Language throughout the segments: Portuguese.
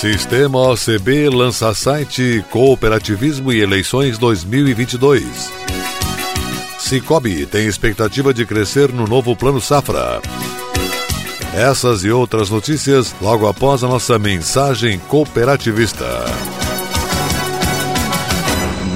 Sistema OCB lança site Cooperativismo e Eleições 2022. Cicobi tem expectativa de crescer no novo Plano Safra. Essas e outras notícias logo após a nossa mensagem cooperativista.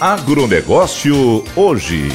Agronegócio hoje.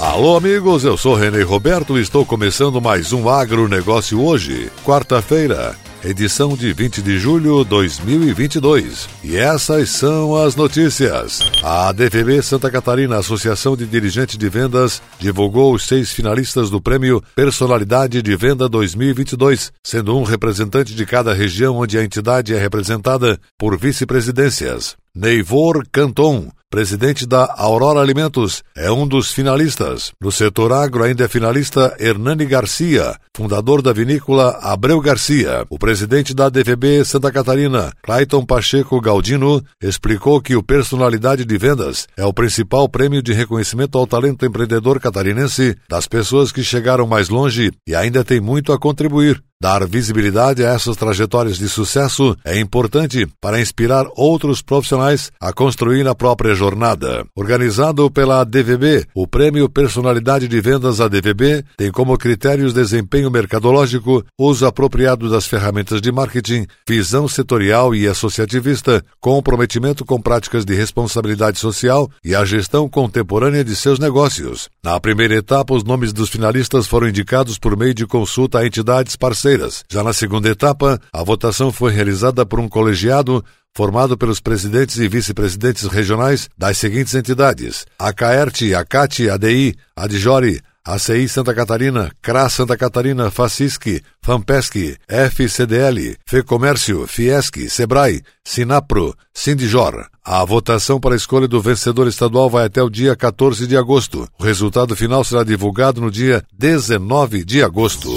Alô, amigos, eu sou René Roberto e estou começando mais um Agronegócio hoje, quarta-feira, edição de 20 de julho de 2022. E essas são as notícias. A ADVB Santa Catarina, Associação de Dirigentes de Vendas, divulgou os seis finalistas do prêmio Personalidade de Venda 2022, sendo um representante de cada região onde a entidade é representada por vice-presidências. Neivor Canton, presidente da Aurora Alimentos, é um dos finalistas. No setor agro ainda é finalista Hernani Garcia, fundador da vinícola Abreu Garcia. O presidente da DVB Santa Catarina, Clayton Pacheco Galdino, explicou que o Personalidade de Vendas é o principal prêmio de reconhecimento ao talento empreendedor catarinense das pessoas que chegaram mais longe e ainda tem muito a contribuir. Dar visibilidade a essas trajetórias de sucesso é importante para inspirar outros profissionais a construir a própria jornada. Organizado pela ADVB, o Prêmio Personalidade de Vendas ADVB tem como critérios desempenho mercadológico, uso apropriado das ferramentas de marketing, visão setorial e associativista, comprometimento com práticas de responsabilidade social e a gestão contemporânea de seus negócios. Na primeira etapa, os nomes dos finalistas foram indicados por meio de consulta a entidades parceiras já na segunda etapa, a votação foi realizada por um colegiado formado pelos presidentes e vice-presidentes regionais das seguintes entidades: a CAERT, a CAT, a DI, a DIJORI, ACI Santa Catarina, CRA Santa Catarina, FACISC, FAMPESC, FCDL, FEComércio, Fiesc, SEBRAE, SINAPRO, Sindijor. A votação para a escolha do vencedor estadual vai até o dia 14 de agosto. O resultado final será divulgado no dia 19 de agosto.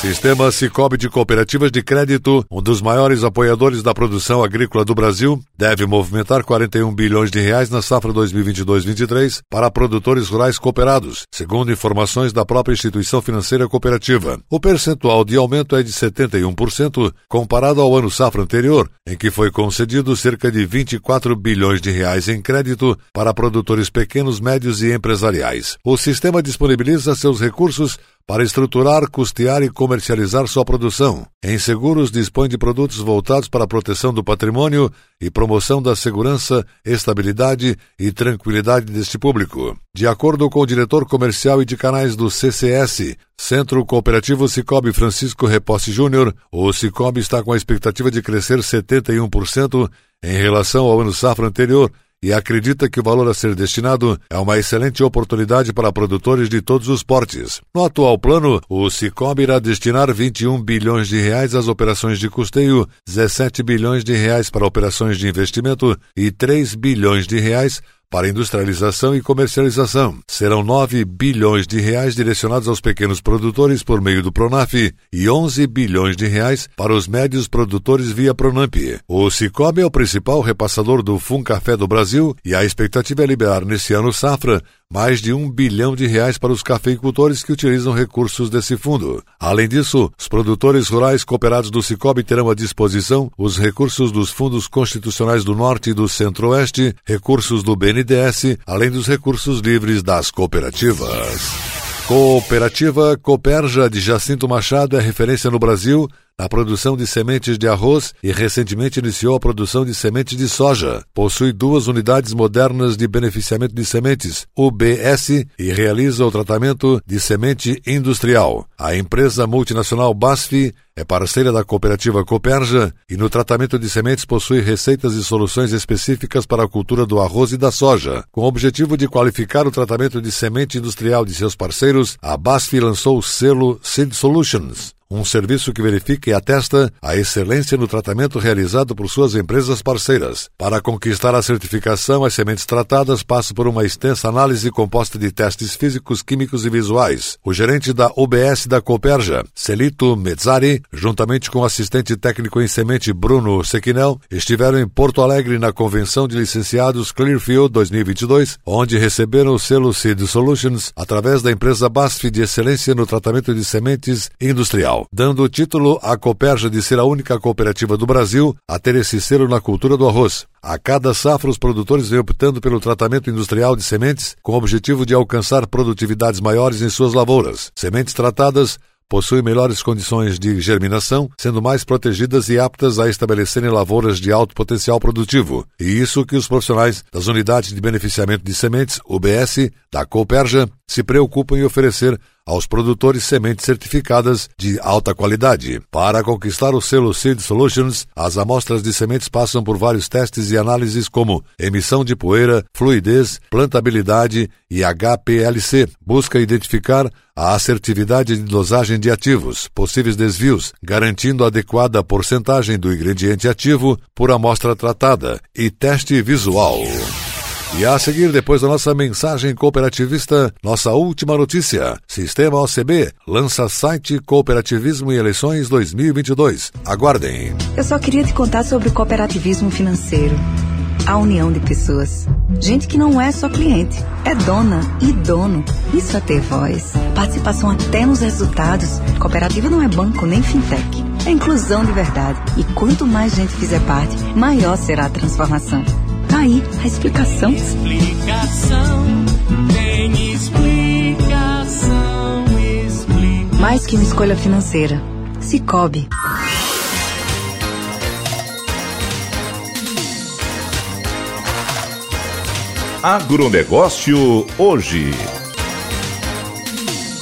Sistema Cicobi de Cooperativas de Crédito, um dos maiores apoiadores da produção agrícola do Brasil, deve movimentar 41 bilhões de reais na safra 2022-23 para produtores rurais cooperados, segundo informações da própria instituição financeira cooperativa. O percentual de aumento é de 71% comparado ao ano safra anterior, em que foi concedido cerca de 24 bilhões de reais em crédito para produtores pequenos, médios e empresariais. O sistema disponibiliza seus recursos para estruturar, custear e comercializar sua produção. Em seguros, dispõe de produtos voltados para a proteção do patrimônio e promoção da segurança, estabilidade e tranquilidade deste público. De acordo com o diretor comercial e de canais do CCS, Centro Cooperativo Cicobi Francisco Reposse Júnior, o Cicobi está com a expectativa de crescer 71% em relação ao ano safra anterior e acredita que o valor a ser destinado é uma excelente oportunidade para produtores de todos os portes. No atual plano, o Cicobi irá destinar 21 bilhões de reais às operações de custeio, 17 bilhões de reais para operações de investimento e 3 bilhões de reais para industrialização e comercialização. Serão 9 bilhões de reais direcionados aos pequenos produtores por meio do Pronaf e 11 bilhões de reais para os médios produtores via Pronamp. O Cicobi é o principal repassador do Fun Café do Brasil e a expectativa é liberar nesse ano safra mais de um bilhão de reais para os cafeicultores que utilizam recursos desse fundo. Além disso, os produtores rurais cooperados do Cicobi terão à disposição os recursos dos fundos constitucionais do Norte e do Centro-Oeste, recursos do BNDES, além dos recursos livres das cooperativas. Cooperativa Cooperja de Jacinto Machado é referência no Brasil na produção de sementes de arroz e recentemente iniciou a produção de sementes de soja. Possui duas unidades modernas de beneficiamento de sementes, UBS, e realiza o tratamento de semente industrial. A empresa multinacional BASF é parceira da cooperativa Cooperja e no tratamento de sementes possui receitas e soluções específicas para a cultura do arroz e da soja. Com o objetivo de qualificar o tratamento de semente industrial de seus parceiros, a BASF lançou o selo Seed Solutions, um serviço que verifica e atesta a excelência no tratamento realizado por suas empresas parceiras. Para conquistar a certificação, as sementes tratadas passam por uma extensa análise composta de testes físicos, químicos e visuais. O gerente da OBS da Cooperja, Celito Mezzari, juntamente com o assistente técnico em semente Bruno Sequinel, estiveram em Porto Alegre na Convenção de Licenciados Clearfield 2022, onde receberam o selo Seed Solutions através da empresa BASF de excelência no tratamento de sementes industrial dando o título à Cooperja de ser a única cooperativa do Brasil a ter esse selo na cultura do arroz. A cada safra, os produtores vêm optando pelo tratamento industrial de sementes com o objetivo de alcançar produtividades maiores em suas lavouras. Sementes tratadas possuem melhores condições de germinação, sendo mais protegidas e aptas a estabelecerem lavouras de alto potencial produtivo. E isso que os profissionais das unidades de beneficiamento de sementes, UBS, da Cooperja, se preocupam em oferecer aos produtores sementes certificadas de alta qualidade. Para conquistar o selo Seed Solutions, as amostras de sementes passam por vários testes e análises como emissão de poeira, fluidez, plantabilidade e HPLC. Busca identificar a assertividade de dosagem de ativos, possíveis desvios, garantindo adequada porcentagem do ingrediente ativo por amostra tratada e teste visual. E a seguir, depois da nossa mensagem cooperativista, nossa última notícia. Sistema OCB lança site Cooperativismo e Eleições 2022. Aguardem. Eu só queria te contar sobre o cooperativismo financeiro. A união de pessoas. Gente que não é só cliente, é dona e dono. Isso é ter voz. Participação até nos resultados. Cooperativa não é banco nem fintech. É inclusão de verdade. E quanto mais gente fizer parte, maior será a transformação. Tá aí a explicação. Explicação, tem explicação, explicação. Mais que uma escolha financeira. Cicobi. Agronegócio hoje.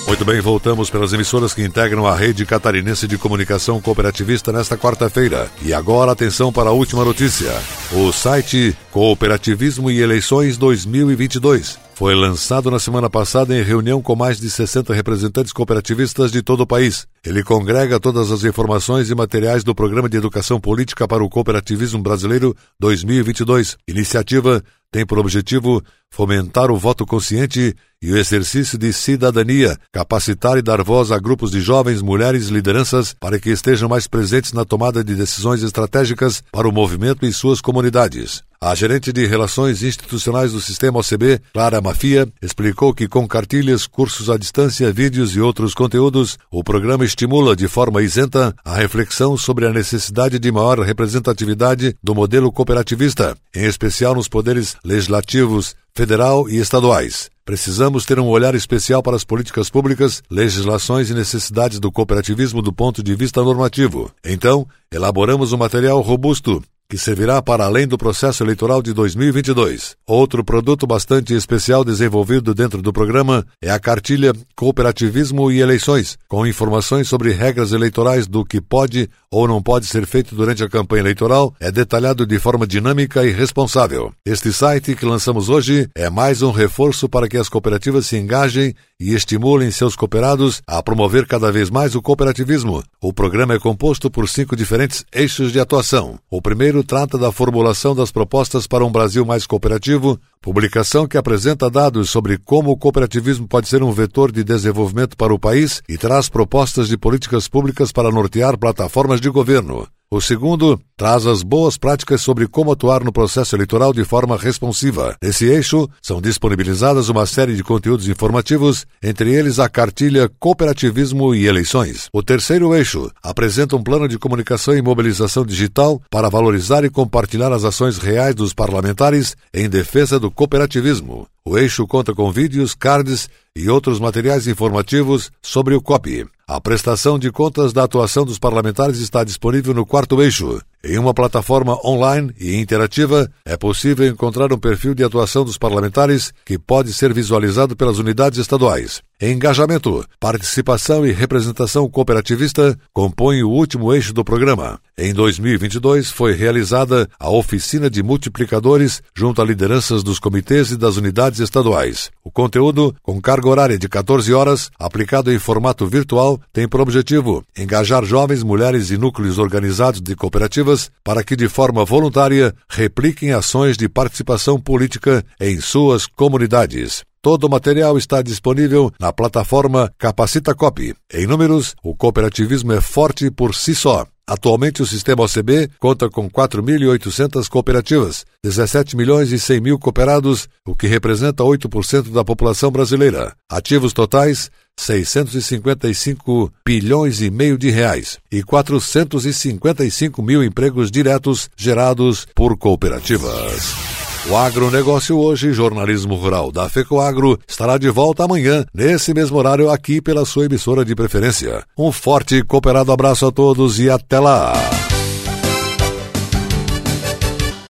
Muito bem, voltamos pelas emissoras que integram a rede catarinense de comunicação cooperativista nesta quarta-feira. E agora atenção para a última notícia. O site Cooperativismo e Eleições 2022 foi lançado na semana passada em reunião com mais de 60 representantes cooperativistas de todo o país. Ele congrega todas as informações e materiais do Programa de Educação Política para o Cooperativismo Brasileiro 2022. Iniciativa tem por objetivo fomentar o voto consciente e o exercício de cidadania, capacitar e dar voz a grupos de jovens, mulheres e lideranças para que estejam mais presentes na tomada de decisões estratégicas para o movimento e suas comunidades. A gerente de Relações Institucionais do Sistema OCB, Clara Mafia, explicou que com cartilhas, cursos à distância, vídeos e outros conteúdos, o programa estimula de forma isenta a reflexão sobre a necessidade de maior representatividade do modelo cooperativista, em especial nos poderes legislativos, federal e estaduais. Precisamos ter um olhar especial para as políticas públicas, legislações e necessidades do cooperativismo do ponto de vista normativo. Então, elaboramos um material robusto que servirá para além do processo eleitoral de 2022. Outro produto bastante especial desenvolvido dentro do programa é a cartilha Cooperativismo e Eleições, com informações sobre regras eleitorais do que pode ou não pode ser feito durante a campanha eleitoral, é detalhado de forma dinâmica e responsável. Este site que lançamos hoje é mais um reforço para que as cooperativas se engajem e estimulem seus cooperados a promover cada vez mais o cooperativismo. O programa é composto por cinco diferentes eixos de atuação. O primeiro trata da formulação das propostas para um Brasil mais cooperativo, publicação que apresenta dados sobre como o cooperativismo pode ser um vetor de desenvolvimento para o país e traz propostas de políticas públicas para nortear plataformas de governo. O segundo traz as boas práticas sobre como atuar no processo eleitoral de forma responsiva. Nesse eixo, são disponibilizadas uma série de conteúdos informativos, entre eles a cartilha Cooperativismo e Eleições. O terceiro eixo apresenta um plano de comunicação e mobilização digital para valorizar e compartilhar as ações reais dos parlamentares em defesa do cooperativismo. O eixo conta com vídeos, cards e outros materiais informativos sobre o COP. A prestação de contas da atuação dos parlamentares está disponível no quarto eixo. Em uma plataforma online e interativa, é possível encontrar um perfil de atuação dos parlamentares que pode ser visualizado pelas unidades estaduais. Engajamento, participação e representação cooperativista compõem o último eixo do programa. Em 2022 foi realizada a oficina de multiplicadores junto a lideranças dos comitês e das unidades estaduais. O conteúdo, com carga horária de 14 horas, aplicado em formato virtual, tem por objetivo engajar jovens, mulheres e núcleos organizados de cooperativas para que, de forma voluntária, repliquem ações de participação política em suas comunidades. Todo o material está disponível na plataforma Capacita Cop. Em números, o cooperativismo é forte por si só. Atualmente, o sistema OCB conta com 4.800 cooperativas, 17 milhões e 100 mil cooperados, o que representa 8% da população brasileira. Ativos totais, 655 bilhões e meio de reais e 455 mil empregos diretos gerados por cooperativas. O agronegócio hoje, jornalismo rural da FECOAGro, estará de volta amanhã, nesse mesmo horário, aqui pela sua emissora de preferência. Um forte e cooperado abraço a todos e até lá!